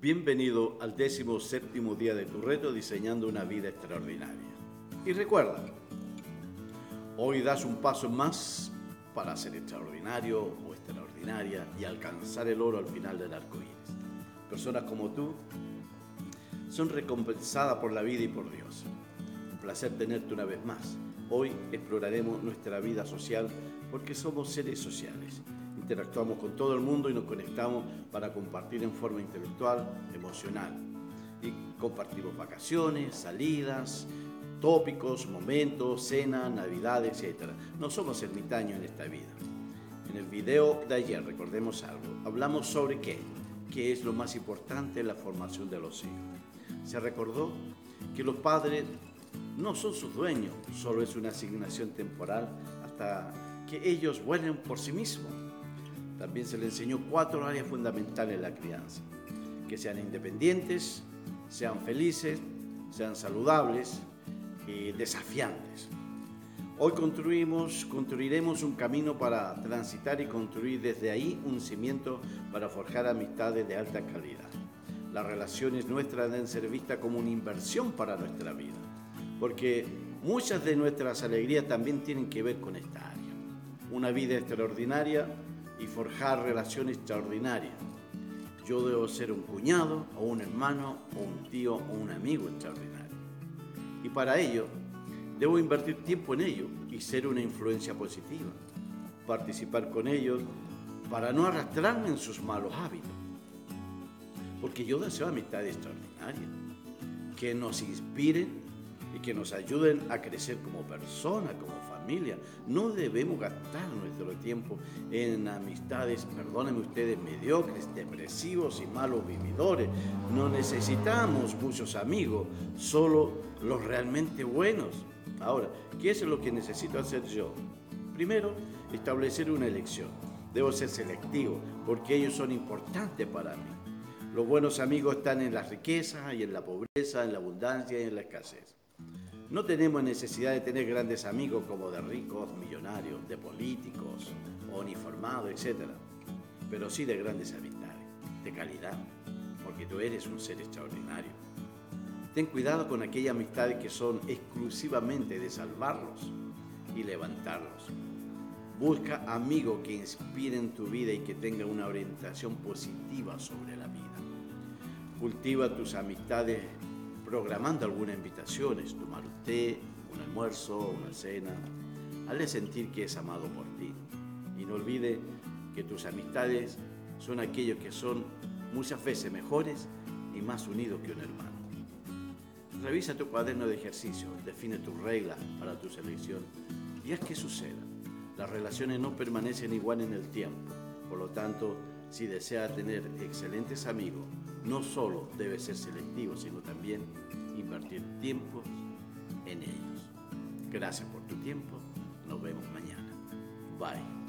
Bienvenido al décimo séptimo día de tu reto diseñando una vida extraordinaria. Y recuerda, hoy das un paso más para ser extraordinario o extraordinaria y alcanzar el oro al final del arco iris. Personas como tú son recompensadas por la vida y por Dios. Un placer tenerte una vez más. Hoy exploraremos nuestra vida social porque somos seres sociales interactuamos con todo el mundo y nos conectamos para compartir en forma intelectual, emocional. Y compartimos vacaciones, salidas, tópicos, momentos, cenas, navidades, etc. No somos ermitaños en esta vida. En el video de ayer, recordemos algo, hablamos sobre qué, qué es lo más importante en la formación de los hijos. Se recordó que los padres no son sus dueños, solo es una asignación temporal hasta que ellos vuelen por sí mismos. También se le enseñó cuatro áreas fundamentales en la crianza. Que sean independientes, sean felices, sean saludables y desafiantes. Hoy construimos, construiremos un camino para transitar y construir desde ahí un cimiento para forjar amistades de alta calidad. Las relaciones nuestras deben ser vistas como una inversión para nuestra vida, porque muchas de nuestras alegrías también tienen que ver con esta área. Una vida extraordinaria y forjar relaciones extraordinarias. Yo debo ser un cuñado o un hermano o un tío o un amigo extraordinario. Y para ello, debo invertir tiempo en ello y ser una influencia positiva. Participar con ellos para no arrastrarme en sus malos hábitos. Porque yo deseo amistades extraordinarias que nos inspiren y que nos ayuden a crecer como persona, como familia. No debemos gastar nuestro tiempo en amistades, perdónenme ustedes, mediocres, depresivos y malos vividores. No necesitamos muchos amigos, solo los realmente buenos. Ahora, ¿qué es lo que necesito hacer yo? Primero, establecer una elección. Debo ser selectivo porque ellos son importantes para mí. Los buenos amigos están en la riqueza y en la pobreza, en la abundancia y en la escasez. No tenemos necesidad de tener grandes amigos como de ricos, millonarios, de políticos, uniformados, etc. Pero sí de grandes amistades, de calidad, porque tú eres un ser extraordinario. Ten cuidado con aquellas amistades que son exclusivamente de salvarlos y levantarlos. Busca amigos que inspiren tu vida y que tengan una orientación positiva sobre la vida. Cultiva tus amistades programando algunas invitaciones, tomar un té, un almuerzo, una cena. Hazle sentir que es amado por ti. Y no olvide que tus amistades son aquellos que son muchas veces mejores y más unidos que un hermano. Revisa tu cuaderno de ejercicio, define tus reglas para tu selección y haz que suceda. Las relaciones no permanecen igual en el tiempo, por lo tanto, si desea tener excelentes amigos, no solo debe ser selectivo, sino también invertir tiempo en ellos. Gracias por tu tiempo. Nos vemos mañana. Bye.